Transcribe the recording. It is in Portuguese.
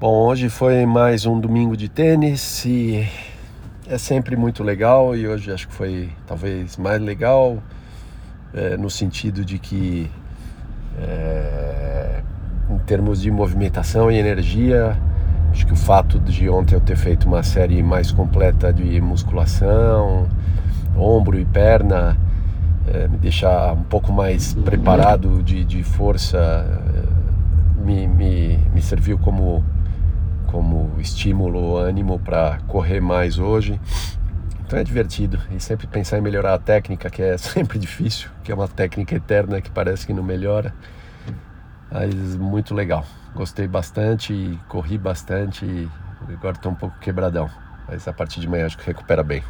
Bom, hoje foi mais um domingo de tênis e é sempre muito legal e hoje acho que foi talvez mais legal é, no sentido de que é, em termos de movimentação e energia acho que o fato de ontem eu ter feito uma série mais completa de musculação ombro e perna é, me deixar um pouco mais preparado de, de força é, me, me, me serviu como como estímulo, ânimo para correr mais hoje. Então é divertido e sempre pensar em melhorar a técnica, que é sempre difícil, que é uma técnica eterna que parece que não melhora. Mas muito legal. Gostei bastante, corri bastante e agora estou um pouco quebradão. Mas a partir de manhã acho que recupera bem.